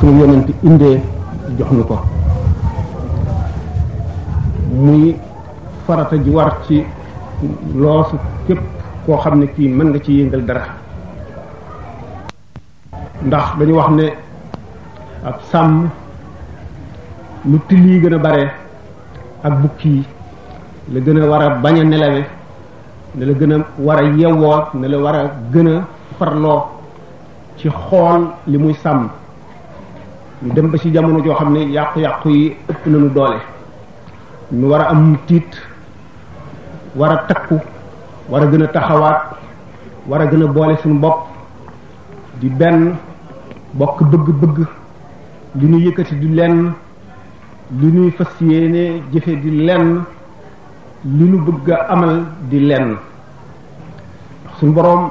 suñu yonent indee jox nu ko muy farata ji war ci loosu képp koo xam ne kii mën nga ci yëngal dara ndax dañu wax ne ab sàmm lu till yi gën a bare ak bukki yi la gën a war a bañ a nelawe ne la gën a war a yewwoo ne la war a gën a farloo ci xool li muy sàmm ñu dem ba ci jamono joo xam ne yàqu-yàqu yi ëpp nañu doole ñu war a am tiit war a takku war a gën a taxawaat war a gën a boole suñu bopp di benn bokk bëgg-bëgg li ñu yëkkati di lenn li ñuy fas yéene jëfe di lenn li ñu bëgg a amal di lenn suñu boroom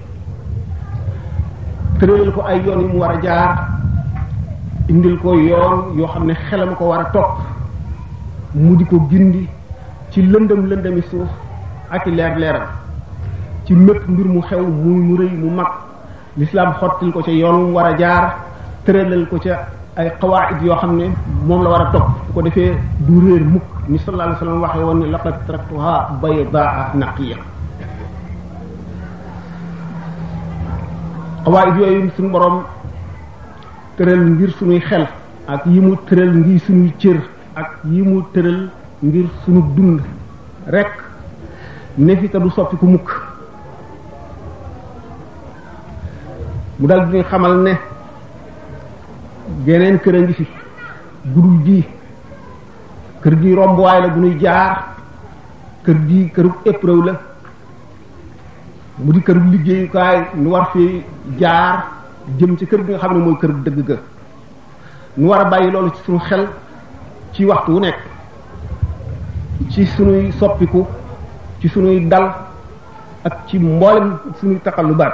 tëralal ko ay yoon yu mu war a jaar indil ko yoon yoo xam ne xelam ko war a topp mu di ko gindi ci lëndëm lëndëmi suuf ak i leer leeral ci mépp mbir mu xew muy mu rëy mu mag lislaam xottil ko ca yoon mu war a jaar tëralal ko ca ay qawaid yoo xam ne moom la war a topp bu ko defee du réer mukk ni sallallahu alayhi wa sallam waxee woon ne laqad taraktuha baydaa naqiya xawaayit yooyu suñu borom tëral ngir suñuy xel ak yi mu tëral ngir suñuy cër ak yi mu tëral ngir suñu dund rekk ne fi te du soppi ku mukk mu dal di xamal ne geneen kër a ngi fi gudul ji kër gi romb waay la bu nuy jaar kër gi këru épreuve la mu di këru liggéeyukaay nu war fi jaar jëm ci kër gi nga xam ne mooy këru dëgg ga nu war a bàyyi loolu ci suñu xel ci waxtu wu nekk ci suñuy soppiku ci suñuy dal ak ci mboolem suñuy taxalubaat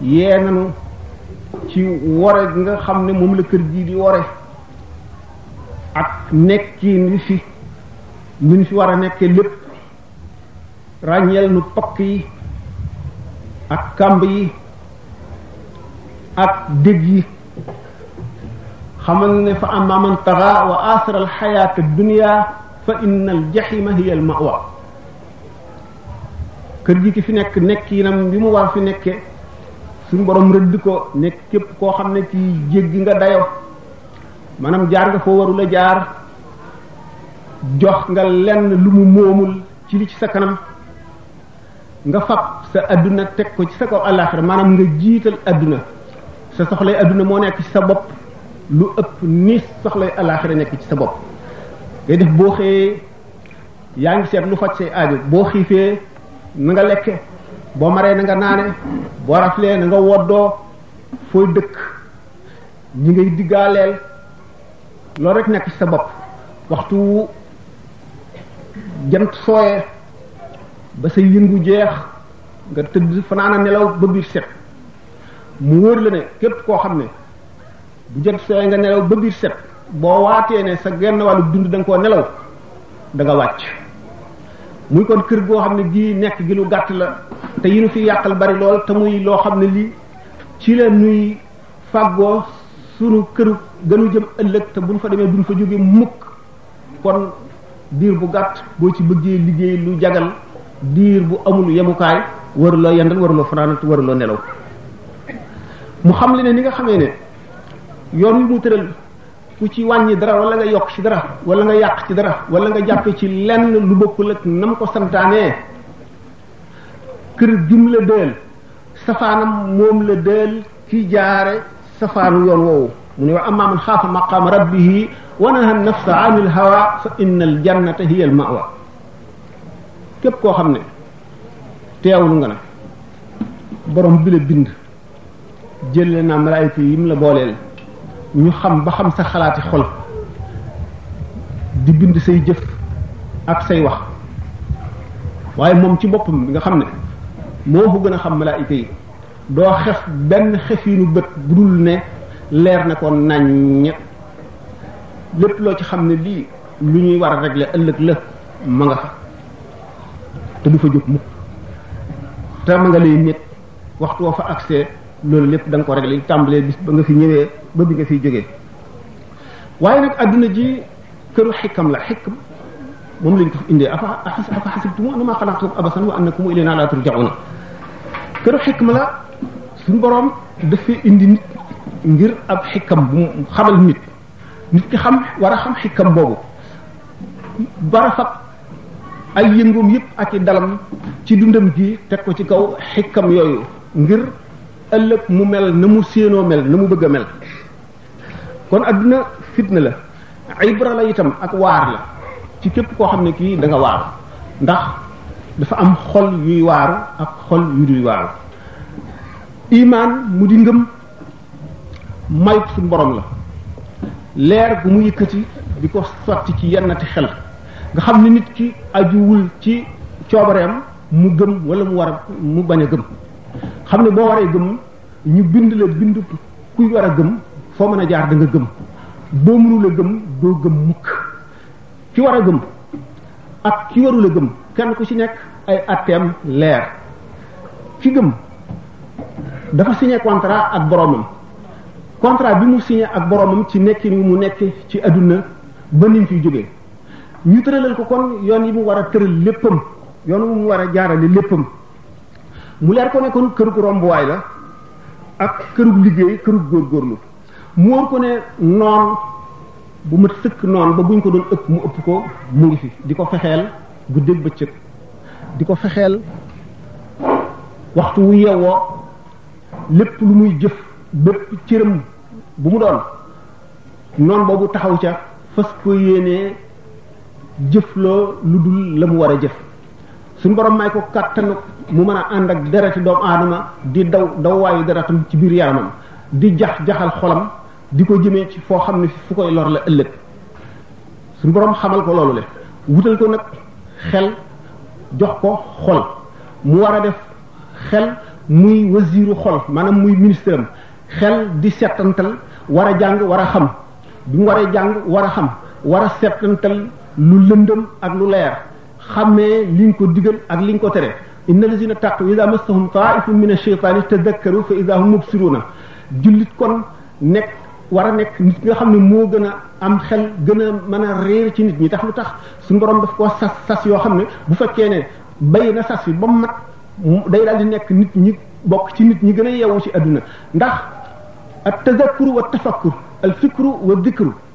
yee nanu ci wore gi nga xam ne moom la kër gii di wore ak nekkiin wi fi luñ fi war a nekkee lépp ràññeel nu pakk yi ak kàmb yi ak dég yi xamal ne fa amma man taxa wa asara alxayaata dunia fa inna aljahima hiya almawa kër gi ki fi nekk nekk yi nam bi mu war fi nekke suñu borom rëdd ko nekk képp koo xam ne ci jéggi nga dayo maanaam jaar nga foo warula jaar jox nga lenn lu mu moomul ci li ci sa kanam nga fab sa adduna teg ko ci sa kaw àllaaxira maanaam nga jiital adduna sa soxlay adduna moo nekk ci sa bopp lu ëpp ni soxlay àllaaxira nekk ci sa bopp ngay def boo xëyee yaa ngi seet lu faj say aajo boo xiifee na nga lekke boo maree na nga naane boo raflee na nga woddoo fooy dëkk ñi ngay diggaaleel loolu rek nekk ci sa bopp waxtu jant sooyee ba sa yëngu jeex nga tëdd fanaana nelaw ba biir set mu wóor la ne képp koo xam ne bu jot sooy nga nelaw ba biir set boo waatee ne sa genn wàllu dund da nga koo nelaw da nga wàcc muy kon kër goo xam ne gii nekk gi nu gàtt la te yi nu fi yàqal bari lool te muy loo xam ne lii ci la nuy fàggoo sunu këru gënu jëm ëllëg te buñ fa demee duñ fa jóge mukk kon diir bu gàtt boo ci bëggee liggéey lu jagal diir bu amul yemukaay waruloo yendal waruloo fanaanat waruloo nelaw mu xam le ne ni nga xamee ne yoon wi mu tëral ku ci wàññi dara wala nga yokk ci dara wala nga yàq ci dara wala nga jàppe ci lenn lu bokkul ak nam ko santaanee kër jum la dëel safaanam moom la dëel ci jaare safaanu yoon woowu mu ne wa amma man xaafa maqaam rabbihi wa naha nafsa anil hawa fa innal jannata hiya al mawa képp koo xam ne teewul nga na borom bi la bind jëlle naa malaayika yi mu la booleel ñu xam ba xam sa xalaati xol di bind say jëf ak say wax waaye moom ci boppam bi nga xam ne moo ko gën a xam malaayika yi doo xef benn xefiinu bët bu dul ne leer na ko naññ lépp loo ci xam ne lii lu ñuy war a régler ëllëg la ma nga fa te du fa jóg mukk te ma nga lay nekk waxtu woo fa accès loolu lépp da nga ko régler tàmbalee bis ba nga fi ñëwee ba bi nga fiy jógee waaye nag adduna ji këru xikam la xikam moom lañ ko indee afa afa xasibtum annamaa xalaqnakum abasan wa annakum ilaynaa laa turja'uun këru xikma la suñu boroom dafay indi nit ngir ab xikam bu xamal nit nit ki xam war a xam xikam boobu bara fab ay yëngoom yëpp ak i dalam ci dundam gi teg ko ci kaw xikam yooyu ngir ëllëg mu mel na mu séenoo mel na mu bëgg a mel kon adduna fitna la ibra la itam ak waar la ci képp koo xam ne kii danga nga waaru ndax dafa am xol yuy waaru ak xol yu dul waaru imaan mu di ngëm may suñu borom la leer bu mu yëkkati di ko sotti ci yennati xel nga xam ne nit ki ajuwul ci coobareem mu gëm wala mu war a mu bañ a gëm xam ne boo waree gëm ñu bind la bind kuy war a gëm foo mën a jaar da nga gëm boo mënul a gëm doo gëm mukk ki war a gëm ak ki warul a gëm kenn ku ci nekk ay atteem leer ki gëm dafa signé contrat ak boromam contrat bi mu signé ak boromam ci nekkin wi mu nekk ci adduna ba ni mu fiy jógee ñu tëralal ko kon yoon yi mu war a tëral léppam yoon wu mu war a jaarale léppam mu leer ko ne kon kërug rombuwaay la ak kërug liggéey kërug góorgóorlu mu wóor ko ne noon bu mat sëkk noon ba buñ ko doon ëpp mu ëpp ko mu ngi fi di ko fexeel guddeeg bëccëg di ko fexeel waxtu wu yewwoo lépp lu muy jëf bépp cëram bu mu doon noon boobu taxaw ca fas ko yéenee jëfloo lu dul la mu war a jëf suñu borom may ko kàttanu mu mën a ànd ak dereti doomu aadama di daw dawwaayu deretam ci biir yaramam di jax jaxal xolam di ko jëmee ci foo xam ne fu koy lor la ëllëg suñu borom xamal ko loolu le wutal ko nag xel jox ko xol mu war a def xel muy wasiiru xol maanaam muy ministre am xel di settantal war a jàng war a xam bi mu waree jàng war a xam war a settantal lu lëndëm ak lu leer xamee li nga ko digal ak li nga ko tere inna lazina taqu ida massahum taifun min asheytaani tadakkaru fa ida hum mubsiruuna jullit kon nekk war a nekk nit nga xam ne moo gën a am xel gën a mën a réer ci nit ñi tax lu tax suñu borom daf koo sas sas yoo xam ne bu fekkee ne bay na sas yi ba mu mat day daal di nekk nit ñi bokk ci nit ñi gën a yeewu ci adduna ndax at tadakkur wa tafakkur al fikru wa dikru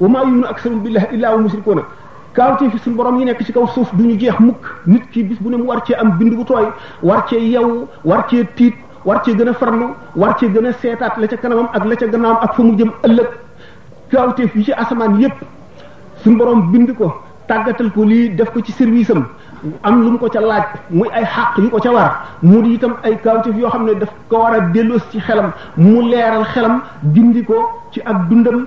wa maa yuminu aksarum billahi illaa wa musrikuuna kaawtee fi suñu borom yi nekk ci kaw suuf du ñu jeex mukk nit ki bis bu ne mu war cee am bind bu tooy war cee yeewu war cee tiit war cee gën a farlu war cee gën a seetaat la ca kanamam ak la ca gannaawam ak fa mu jëm ëllëg kaawteef yi ci asamaan yépp suñu borom bind ko tàggatal ko lii def ko ci service am am lu mu ko ca laaj muy ay xàq yu ko ca war mu di itam ay kaawteef yoo xam ne daf ko war a delloos ci xelam mu leeral xelam gindi ko ci ak dundam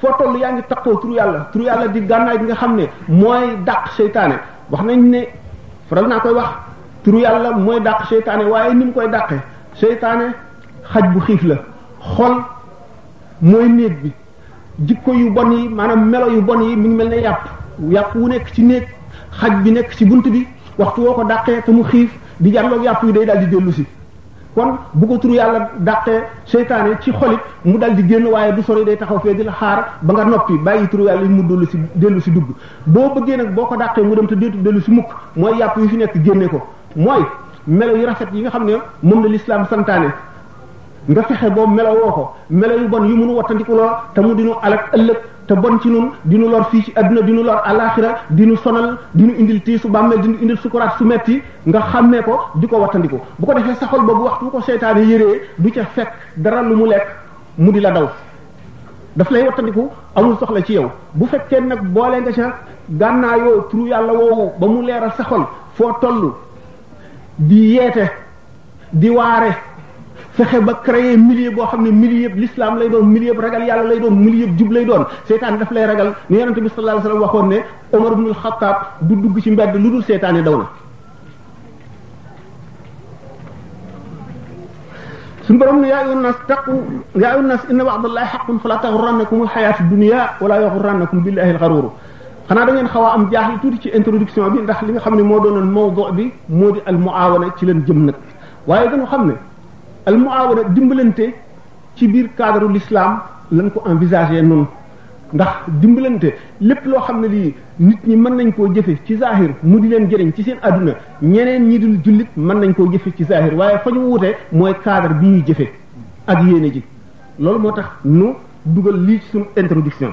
foo toll yaa ngi takkoo turu yàlla turu yàlla di gànnaay bi nga xam ne mooy dàq seytaane wax nañ ne faral naa koy wax turu yàlla mooy dàq seytaane waaye ni mu koy dàqe seytaane xaj bu xiif la xol mooy néeg bi jikko yu bon yi maanaam melo yu bon yi mi ngi mel ne yàpp yàpp wu nekk ci néeg xaj bi nekk ci bunt bi waxtu woo ko dàqee te mu xiif di jàlloog yàpp yi day daal di dellu si kon bu ko turu yàlla dàqee seytaane ci xolit mu dal di génn waaye du sori day taxaw fee di la xaar ba nga noppi bàyyi turu yàlla yi mu dellu si dellu si dugg boo bëggee nag boo ko dàqee mu dem te déetu dellu si mukk mooy yàpp yi fi nekk génne ko mooy melo yu rafet yi nga xam ne moom la lislaam santaane nga fexe boobu melo woo ko melo yu bon yu mënu wattandiku loo te mu dinu alak ëllëg te bon ci nun di nu lor fii ci adduna di nu lor alaxira di nu sonal di nu indil tiisu bàmmeel di nu indil sukuraat su metti nga xàmmee ko di ko wattandiku bu ko defee sa xol boobu waxtu bu ko seytaane yëree du ca fekk dara lu mu lekk mu di la daw daf lay wattandiku amul soxla ci yow bu fekkee nag boole nga ca gànnaayoo turu yàlla woowu ba mu leeral sa xol foo toll di yeete di waare fexe ba créer milieu boo xam ne milieu yëpp l'islam lay doon milieu yëpp ragal yàlla lay doon milieu yëpp jub lay doon seetaan daf lay ragal ni yonente bi sallallahu alayhi wasallam waxoon ne Omar ibn al-Khattab du dugg ci mbedd lu dul seetaane daw na suñu borom ne yaa ayyuhan nas taqu yaa ayyuhan nas inna wa'dallahi haqqun fala taghurrannakum al-hayatu ad-dunya wala yaghurrannakum billahi al-gharur xanaa da ngeen xaw a am jaaxle tuuti ci introduction bi ndax li nga xam ne moo doonoon mawdu bi moo di al muawana ci leen jëm nag waaye dañu xam ne al muawana dimbalante ci biir cadre l'islam lañ ko envisager noonu ndax dimbalante lépp loo xam ne lii nit ñi mën nañ koo jëfe ci zahir mu di leen jëriñ ci seen àdduna ñeneen ñi dul jullit mën nañ koo jëfe ci zahir waaye fa ñu wute mooy cadre bi ñuy jëfe ak yéene ji loolu moo tax nu dugal lii ci suñu introduction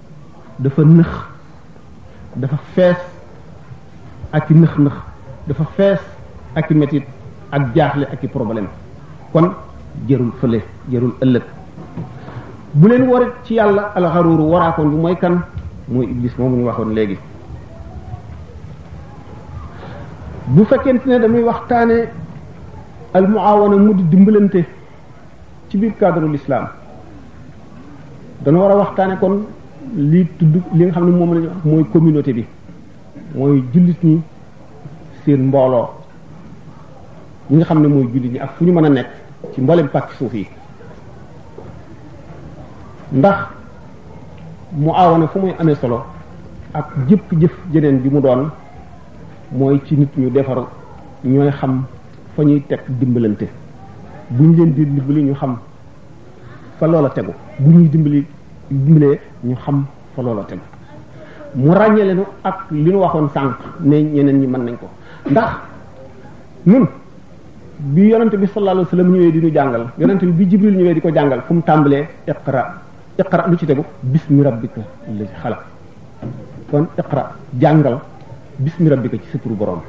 dafa nëx dafa fees ak i nëx nëx dafa fees ak i métit ak jaaxle ak i problème kon jërul fële jërul ëllëg bu leen warit ci yàlla alxaruuru waraakoon bi mooy kan mooy iblis moomu ñu waxoon léegi bu fekkente ne damuy waxtaane al muawana mu di dimbalante ci biir cadre l'islam dana war a waxtaane kon lii tudd li nga xam ne moom la mooy communauté bi mooy jullit ñi seen mbooloo ñi nga xam ne mooy jullit ñi ak fu ñu mën a nekk ci mboolem pàcc suuf yi ndax mu aawane fu muy amee solo ak jëpp jëf jeneen bi mu doon mooy ci nit ñu defaru ñooy xam fa ñuy teg dimbalante buñ leen di dimbali ñu xam fa loola tegu bu ñuy dimbali dimbalee ñu xam fa loola tegu mu ràññee leenu ak li nu waxoon sànq ne ñeneen ñi mën nañ ko ndax nun bi yonente bi sallallahu alayhi wasallam ñëwee di ñu jàngal yonente bi bi jibril ñëwee di ko jàngal fu mu tàmbalee iqra iqra lu ci tegu bismi rabbika allazi xalaq kon iqra jàngal bismi rabbika ci sa turu borom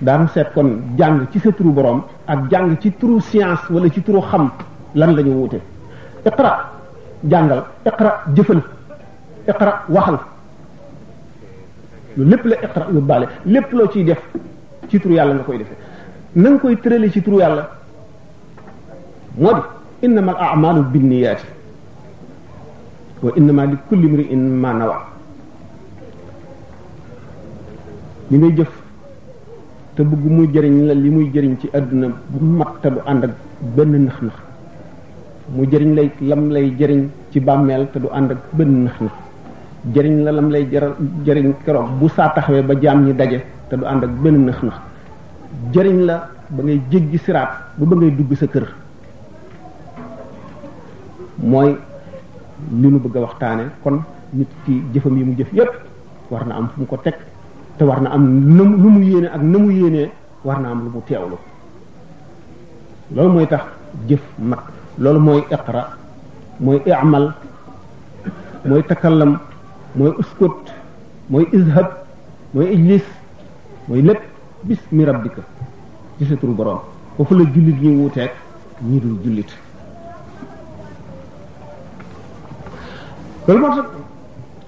daanu seet kon jàng ci sa turu borom ak jàng ci turu science wala ci turu xam lan la ñu wuute iqra jàngal iqra jëfal iqra waxal lu lépp la iqra yu baale lépp loo ciy def ci turu yàlla nga koy defee na nga koy tërale ci turu yàlla moo di innama al amalu binniyaati wa innama li kulli mri'in ma nawa li ngay jëf te bëgg mu jëriñ la li muy jëriñ ci àdduna bu mat te du ànd ak benn nax-nax mu jëriñ lay lam lay jëriñ ci bàmmeel te du ànd ak benn nax-nax jëriñ la lam lay jaral jëriñ keroog bu saa taxawee ba jaam ñi daje te du ànd ak benn nax-nax jëriñ la ba ngay jéggi siraat ba ba ngay dugg sa kër mooy li nu bëgg a waxtaane kon nit ki jëfam yi mu jëf yépp war na am fu mu ko teg te war na am lu mu yéene ak na mu yéenee war na am lu mu teewlu loolu mooy tax jëf mat loolu mooy iqra mooy i'mal mooy takallam mooy uskut mooy izhab mooy ijlis mooy lépp bismi rabbika ci sa turu borom foofu la jullit ñi wuuteeg ñi dul jullit loolu moo tax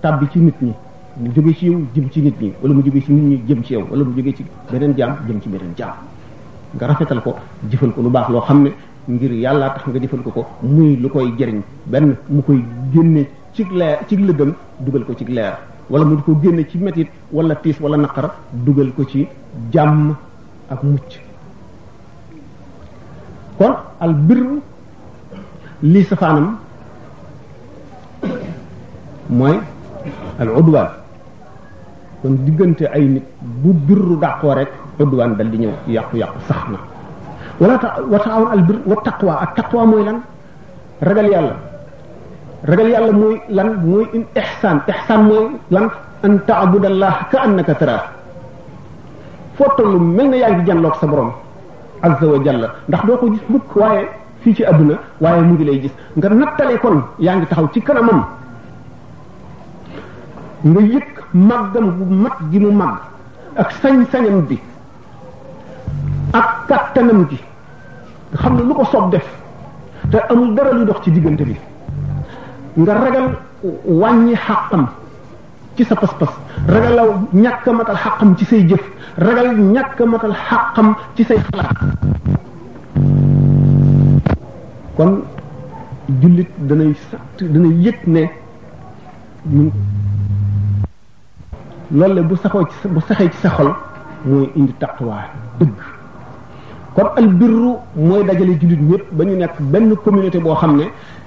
tàbbi ci nit ñi mu jóge ci yow jëm ci nit ñi wala mu jóge ci nit ñi jëm ci yow wala mu jóge ci beneen jaam jëm ci beneen jaam nga rafetal ko jëfal ko lu baax loo xam ne ngir yàllaa tax nga jëfal ko ko muy lu koy jëriñ benn mu koy génne ci leer ci lëgëm dugal ko ci leer wala mu ko génne ci métit wala tiis wala naqar dugal ko ci jàmm ak mucc kon al birru lii safaanam mooy al udwaan kon diggante ay nit bu birru dàqoo rek udwaan dal di ñëw yàqu-yàqu sax na wala ta wa taawun al bir wa taqwa ak taqwa mooy lan ragal yàlla ragal yàlla mooy lan mooy in ihsaan ihsaan mooy lan an taabudallah ka annaka taraah foo tollu mel na yaa ngi jànloog sa borom azza wa jalla ndax doo ko gis mukk waaye fii ci àdduna waaye mu ngi lay gis nga nattale kon yaa ngi taxaw ci kanamam nga yëg màggam bu mat gi mu màgg ak sañ-sañam bi ak kàttanam gi nga xam ne lu ko soob def te amul dara lu dox ci diggante bi nga ragal wàññi xàqam ci sa pas-pas ragalaw ñàkk a matal xàqam ci say jëf ragal ñàkk a matal xàqam ci say xalaat kon jullit danay sant danay yëg ne ñu loolu la bu saxoo ci bu saxee ci sa xol mooy indi taqwa dëgg kon al birru mooy dajale jullit ñëpp ba ñu nekk benn communauté boo xam ne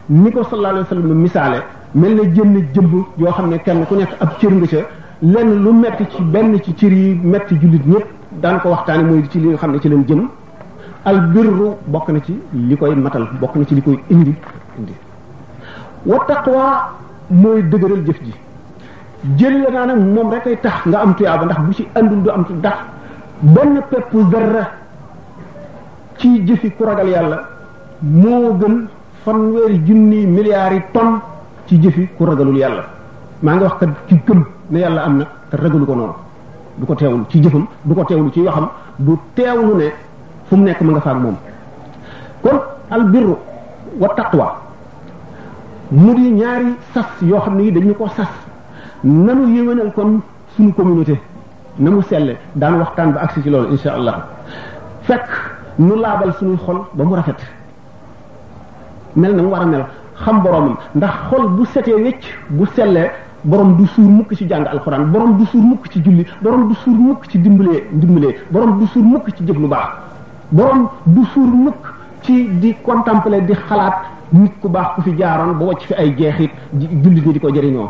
ni ko sallallahu alayhi wa sallam misaale mel na jënn jëmb yoo xam ne kenn ku nekk ab cër nga ca lenn lu metti ci benn ci cër yi metti jullit ñëpp daan ko waxtaane mooy ci li nga xam ne ci leen jëm al birru bokk na ci li koy matal bokk na ci li koy indi indi wa taqwa mooy dëgëral jëf ji jëli la naa nag moom rek ay tax nga am tuyaaba ndax bu ci andul du am ndax benn peppu zarra ci jëfi ku ragal yàlla moo gën fanweeri junni milliards yi tonnes ci jëfi ku ragalul yàlla maa ngi wax kat ci gëm ne yàlla am na te ragalu ko noonu du ko teewlu ci jëfam du ko teewlu ci waxam du teewlu ne fu mu nekk ma nga faak moom kon albirru wa taqwa mu di ñaari sas yoo xam ne yi dañu ko sas nanu yéwénal kon suñu communauté na mu selle daan waxtaan ba agsi ci loolu insha allah fekk nu laabal suñuy xol ba mu rafet mel na mu war a mel xam boromam ndax xol bu setee wecc bu sellee borom du suur mukk ci jàng alxuraan borom du suur mukk ci julli borom du suur mukk ci dimbalee dimbalee borom du suur mukk ci jëf lu baax borom du suur mukk ci di contempler di xalaat nit ku baax ku fi jaaroon ba wàcc fi ay jeexit jullit ñi di ko jëriñoo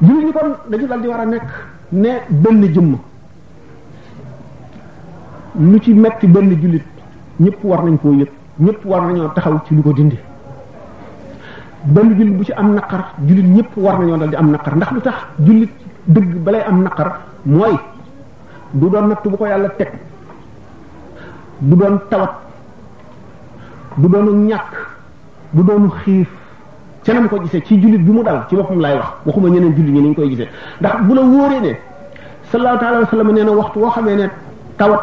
jullit ñi kon dañu dal di war a nekk ne benn jëmm lu ci metti benn jullit ñëpp war nañ koo yëg ñëpp war nañoo taxaw ci lu ko dindi benn jullit bu ci am naqar jullit ñëpp war nañoo dal di am naqar ndax lu tax jullit dëgg balay am naqar mooy du doon natt bu ko yàlla teg du doon tawat du doonu ñàkk du doonu xiif ca nam ko gisee ci jullit bi mu dal ci boppam laay wax waxuma ñeneen jullit ñi ni ñu koy gisee ndax bu la wóoree ne sallallahu taala wa sallam nee na waxtu woo xamee ne tawat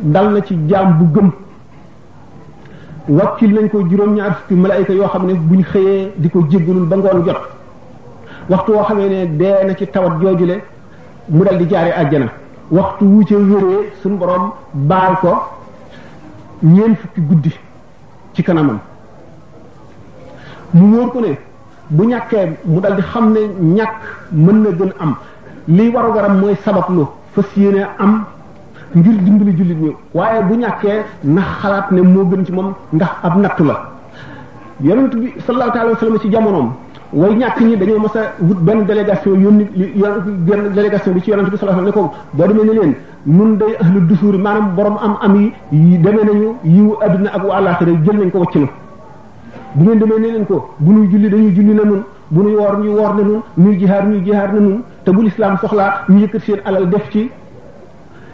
dal na ci jaam bu gëm wakkil nañ ko juróom-ñaar fukki malaayika yoo xam ne buñ xëyee di ko jéggalul ba ngoon jot waxtu woo xamee ne dee na ci tawat joojule mu dal di jaare àjjana waxtu wu ca wéree suñu borom baal ko ñeent fukki guddi ci kanamam mu wóor ko ne bu ñàkkee mu dal di xam ne ñàkk mën na gën am liy waru garam mooy sabablu fas yéene am ngir dimbali jullit ñi waaye bu ñàkkee na xalaat ne moo gën ci moom ndax ab nattu la yonent bi sallallahu alayhi wa sallam ci jamonoom way ñàkk ñi dañoo mës a wut benn délégation yónni benn délégation bi ci yonent bi sallallahu alayhi wa sallam ne ko boo demee ne leen nun day ahlu dusuuri maanaam borom am am yi yi demee nañu yiw adduna ak wa àllaaxira jël nañ ko wacc na bu ngeen demee ne leen ko bu nuy julli dañuy julli na nun bu nuy woor ñuy woor na nun nuy jihaar ñuy jihaar na nun te bu lislaam soxlaa ñu yëkkat seen alal def ci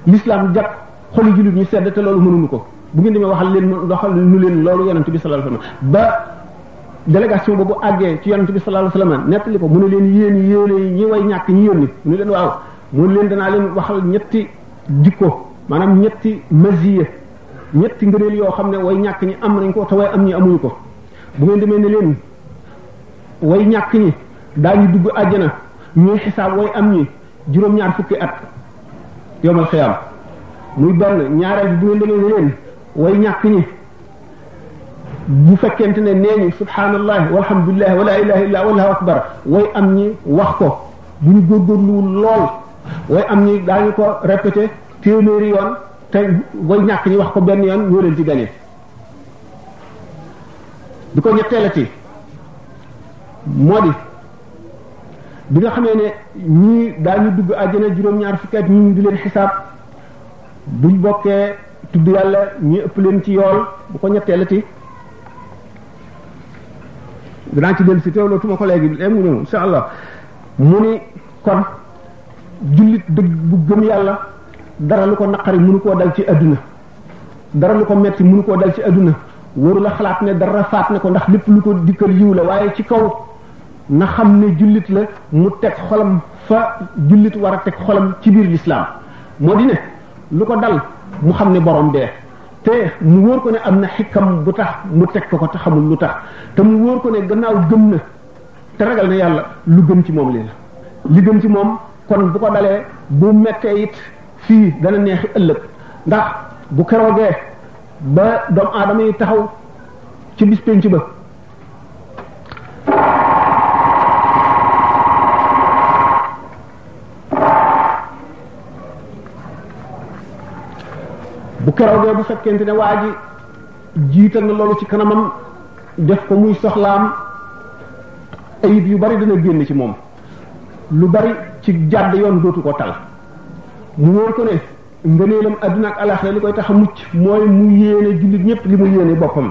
lislaam jàpp xoli jullit ñu sedd te loolu mënuñu ko bu ngeen demee waxal leen doxal nu leen loolu yonent bi sallallahu alayhi wasallam ba délégation boobu àggee ci yonent bi sallallahu alayhi wasallam nettali ko mu ne leen yéen yéen ñi way ñàkk ñi yónni mu ne leen waaw mu leen danaa leen waxal ñetti jikko maanaam ñetti masiya ñetti ngëneel yoo xam ne way ñàkk ñi am nañ ko te way am ñi amuñu ko bu ngeen demee ne leen way ñàkk ñi daañu dugg àjjana ñuy xisaab way am ñi juróom-ñaar fukki at yomal xiyaam muy benn ñaareel bi bu ngeen demee ne leen way ñàkk ñi bu fekkente ne nee ñu subhaanallahi walhamdulillahi wala ilaha illa wallahu akbar way am ñi wax ko bu ñu góorgóorluwul lool way am ñi daañu ko répété téeméeri yoon te way ñàkk ñi wax ko benn yoon ñoo leen ci gañe bi ko ñetteelati moo di bi nga xamee ne ñii daañu dugg àjjana juróom-ñaar fukki at ñii di leen xisaab buñ bokkee tudd yàlla ñi ëpp leen ci yool bu ko ñetteelati danaa ci dellu si teewloo tuma ko léegi léegi mu ñëw insha allah mu ni kon jullit dëgg bu gëm yàlla dara lu ko naqari mënu koo dal ci adduna dara lu ko metti mënu koo dal ci adduna waru la xalaat ne dara faat ne ko ndax lépp lu ko dikkal yiw la waaye ci kaw na xam ne jullit la mu teg xolam fa jullit war a teg xolam ci biir lislaam moo di ne lu ko dal mu xam ne borom bee te mu wóor ko ne am na xikam bu tax mu teg ko ko te xamul lu tax te mu wóor ko ne gannaaw gëm na te ragal na yàlla lu gën ci moom lii la li gën ci moom kon bu ko dalee bu mettee it fii dana neexi ëllëg ndax bu keroogee ba doomu aadama yi taxaw ci bis penc ba bu keroogee bu fekkente ne waa ji jiital na loolu ci kanamam def ko muy soxlaam ayib yu bari dana génn ci moom lu bari ci jàdd yoon dootu ko tal mu wóor ko ne ngëneelam àdduna ak alaxira li koy tax a mucc mooy mu yéene jullit ñépp li mu yéene boppam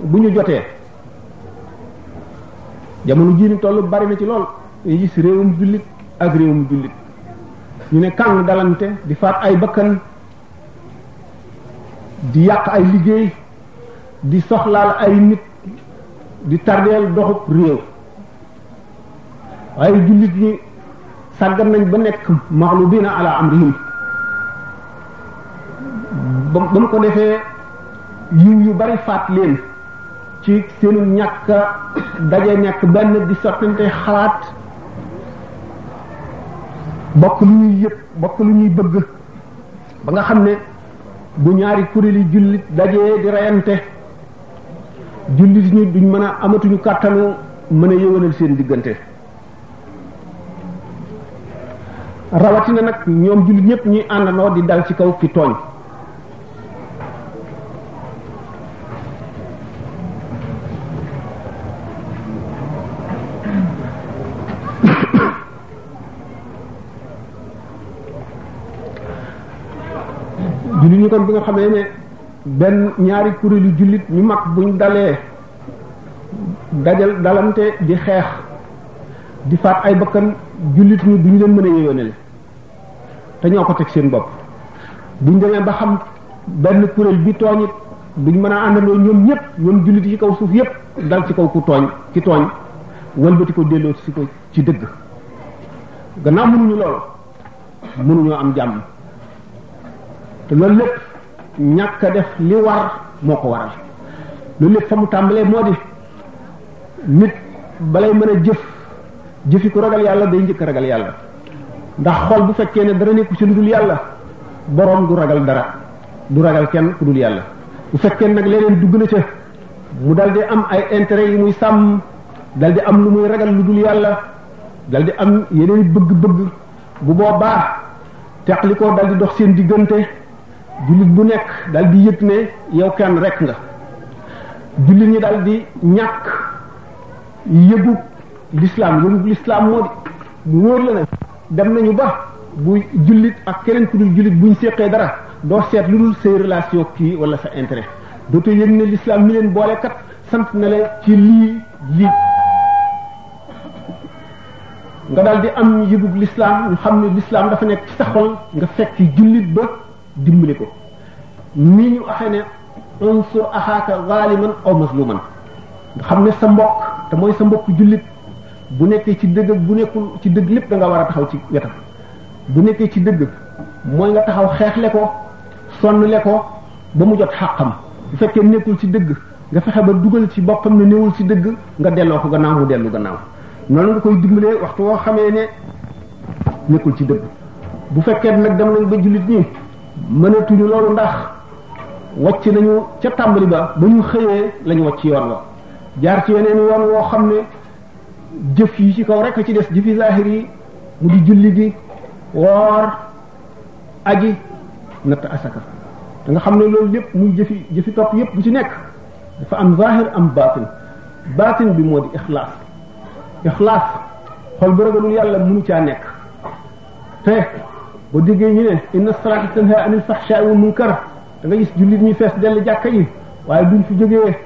bu ñu jotee jamono jii ni toll bari na ci lool ñu gis réewum jullit ak réewum jullit ñu ne kàng dalante di faat ay bakkan di yàq ay liggéey di soxlaal ay nit di tardeel doxub réew waaye jullit ñi sàggan nañ ba nekk maxlubiina ala amrihim ba ba mu ko defee yiw yu bari faat leen ci seenu ñàkk daje nekk benn di sottante xalaat bokk lu ñuy yëpp bokk lu ñuy bëgg ba nga xam ne bu ñaari kuréeli jullit dajee di reyante jullit ñi duñ mën a amatuñu kàttanu mën a yëwanal seen diggante rawatina nag ñoom jullit ñëpp ñuy àndandoo di dal ci kaw ki tooñ jullit ñi kon bi nga xamee ne benn ñaari kuréelu jullit ñu mag buñ dalee dajal dalante di xeex di faat ay bakkan jullit ñi duñ leen mën a yéwénale te ñoo ko teg seen bopp buñ demee ba xam benn kuréel bi tooñ it duñ mën a àndandoo ñoom ñëpp ñoom jullit yi kaw suuf yëpp dal ci kaw ku tooñ ci tooñ wëlbati ko delloo si ko ci dëgg gannaaw mënuñu loolu mënuñoo am jàmm te loolu lépp ñàkk a def li war moo ko waral loolu lépp fa mu tàmbalee moo di nit balay mën a jëf jëfi ku ragal yàlla day njëkk ragal yàlla ndax xol bu fekkee ne dara nekku ci lu dul yàlla boroom du ragal dara du ragal kenn ku dul yàlla bu fekkee nag leneen dugg na ca mu dal di am ay intérêt yi muy sàmm dal di am lu muy ragal lu dul yàlla dal di am yeneen bëgg-bëgg bu boobaa teqlikoo dal di dox seen diggante jullit bu nekk dal di yëg ne yow kenn rek nga jullit ñi dal di ñàkk yëgub lislaam yëgub lislaam moo di mu wóor la ne dem nañu ba bu jullit ak keneen ku dul jullit buñ séqee dara doo seet lu dul say relation kii wala sa intérêt dootoo yëg ne lislaam mi leen boole kat sant na la ci lii lii nga daal di am yëgub lislaam ñu xam ne lislaam dafa nekk ci sa xol nga fekk jullit ba dimbali ko ni ñu waxee ne unsur axaaka zaliman aw mazluman nga xam ne sa mbokk te mooy sa mbokk jullit bu nekkee ci dëgg bu nekkul ci dëgg lépp da nga war a taxaw ci wetam bu nekkee ci dëgg mooy nga taxaw xeexle ko sonnle ko ba mu jot xàqam bu fekkee nekkul ci dëgg nga fexe ba dugal ci boppam ne newul ci dëgg nga delloo ko gannaaw mu dellu gannaaw noonu nga koy dimbalee waxtu woo xamee ne nekkul ci dëgg bu fekkee nag dem nañ ba jullit ñi mënatuñu loolu ndax wàcc nañu ca tàmbali ba ba ñu xëyee lañu wàcc yoon wa jaar ci yeneen yoon woo xam ne jëf yi ci kaw rek ci des jëfi zahir yi mu di julli gi woor aji natt asaka te nga xam ne loolu lépp muy jëfi jëfi topp yépp bu ci nekk dafa am zahir am baatin baatin bi moo di ixlaas ixlaas xol bu ragalul yàlla mënu caa nekk te boo déggee ñu ne inna salaata tanha anil fahshaai wal munkar da nga gis jullit ñi fees dell jàkka yi waaye duñ fi jógee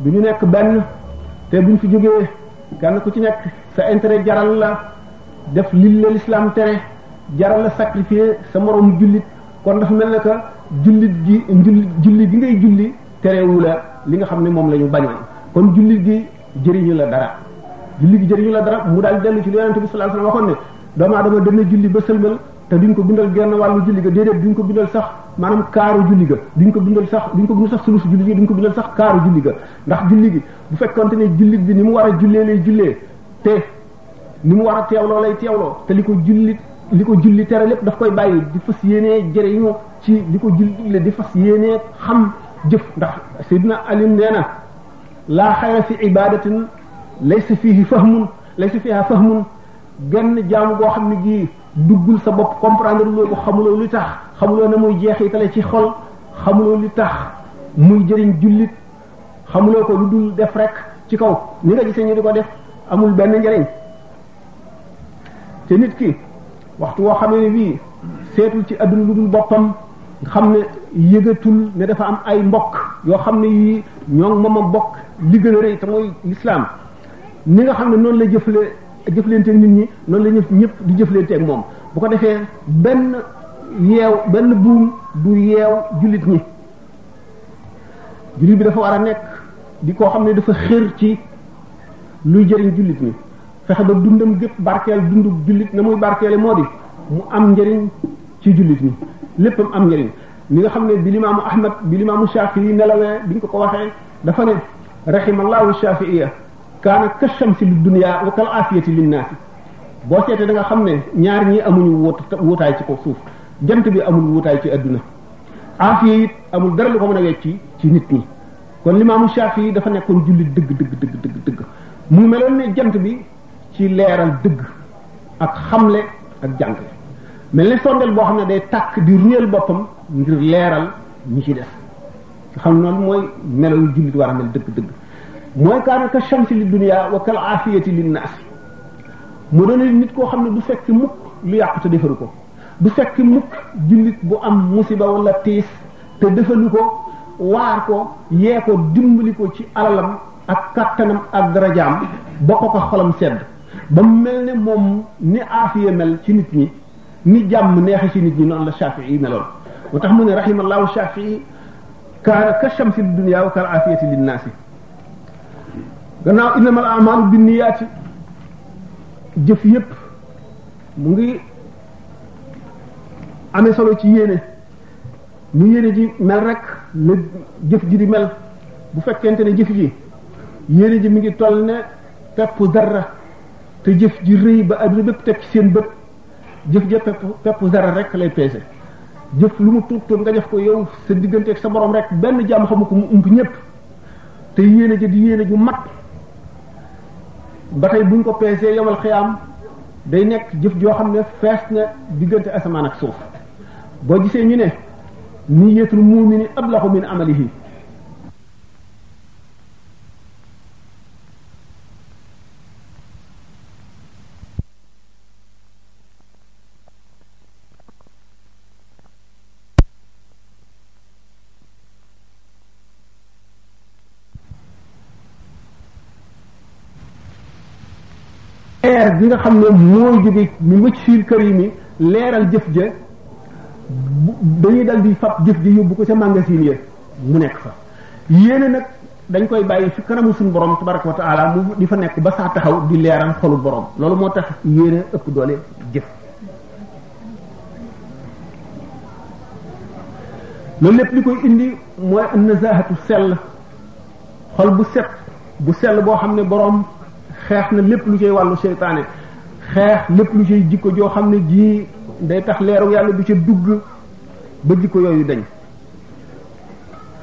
du ñu nekk benn te buñ fi jógee kenn ku ci nekk sa intérêt jaral la def lil la l'islam tere jaral la sacrifier sa moroom jullit kon dafa mel ne que jullit gi julli gi ngay julli terewu la li nga xam ne moom la ñu bañoon kon jullit gi jëriñu la dara julli gi jëriñu la dara mu daal dellu ci li yonente bi sallallahu alayhi wasallam waxoon ne doomu aadama dana julli ba sëlmal te duñ ko bindal genn wàllu julli ga déedéet duñ ko bindal sax maanaam kaaru julli ga duñ ko bindal sax duñ ko bindal sax sulusu julli gi duñ ko bindal sax kaaru julli ga ndax julli gi bu fekkonte ne jullit bi ni mu war a jullee lay jullee te ni mu war a teewloo lay teewloo te li ko julli li ko julli tere lépp daf koy bàyyi di fas yéenee jëriñoo ci li ko julli digle di fas yéenee xam jëf ndax Seydina Ali nee na laa xayra fi ibadatin laysa fihi fahmun laysa fiha fahmun genn jaamu goo xam ne gii duggul sa bopp comprendre loo ko xamuloo li tax xamuloo na muy jeexitale ci xol xamuloo li tax muy jëriñ jullit xamuloo ko lu dul def rek ci kaw ni nga gisee ñu di ko def amul benn njëriñ te nit ki waxtu woo xamee ne bii seetul ci adduna lu dul boppam nga xam ne yëgatul ne dafa am ay mbokk yoo xam ne yii ñoo moom a bokk li gën a rëy te mooy lislaam ni nga xam ne noonu la jëfle jëflanteeg nit ñi noonu la ñëpp ñëpp di jëflanteeg moom bu ko defee benn yeew benn buum du yeew jullit ñi jullit bi dafa war a nekk di koo xam ne dafa xër ci luy jëriñ jullit ñi fexe ba dundam gépp barkeel dundu jullit na muy barkeele moo di mu am njëriñ ci jullit ñi léppam am njëriñ li nga xam ne bi limaamu ahmad bi limaamu shafii yi nelawee biñ ko ko waxee dafa ne rahimallahu shafiiya kaana kashamsi li dunya wa kal afiyati linnaasi boo seetee da nga xam ne ñaar ñi amuñu wut wutaay ci ko suuf jant bi amul wutaay ci adduna aafiya it amul dara lu ko mën a wecci ci nit ñi kon limaamu Shaafi dafa nekkoon jullit dëgg dëgg dëgg dëgg dëgg mu meloon ne jant bi ci leeral dëgg ak xamle ak jàngale mel ne sondeel boo xam ne day tàkk di ruyal boppam ngir leeral ñi ci def xam noonu mooy melo yu jullit war a mel dëgg dëgg mooy kaana ka shamsi li dunya wa kal aafiyati linnaas mu doon nit koo xam ne du fekk mukk lu yàqu te defaru ko du fekk mukk jullit bu am musiba wala tiis te defalu ko waar ko yee ko dimbali ko ci alalam ak kattanam ak darajaam ba ko ko xolam sedd ba mu mel ne moom ni aafiya mel ci nit ñi ni jàmm neexe ci nit ñi noonu la Shafii meloon moo tax mu ne rahimallahu Shafii kaana ka shamsi dunya wa kal aafiyati linnaasi gannaaw innamal a'maalu binniyaati jëf yépp mu ngi amee solo ci yéene nu yéene ji mel rek la jëf ji di mel bu fekkente ne jëf ji yéene ji mi ngi toll ne peppu dara te jëf ji rëy ba adduna bépp teg ci seen bët jëf ja pepp peppu dara rek lay peese jëf lu mu tuut tuut nga def ko yow sa digganteeg sa borom rek benn jaam xamu ko mu ump ñëpp te yéene ji di yéene ju mat ba tey buñ ko peesee yomal xiyaam day nekk jëf joo xam ne fees na diggante asamaan ak suuf boo gisee ñu ne niyatul mu'mini ablahu min amalihi leer bi nga xam ne moo jóge mi mëcc siil kër yi mi leeral jëf ja dañuy dal di fab jëf ja yóbbu ko ca magasin ya mu nekk fa yéene nag dañ koy bàyyi fi kanamu suñu borom tabaraka wa taala mu di fa nekk ba saa taxaw di leeral xolu borom loolu moo tax yéene ëpp doole jëf loolu lépp li koy indi mooy an nazahatu sell xol bu set bu sell boo xam ne boroom xeex na lépp lu cay wàllu seytaane xeex lépp lu cay jikko joo xam ne jii day tax leeru yàlla du ca dugg ba jikko yooyu dañ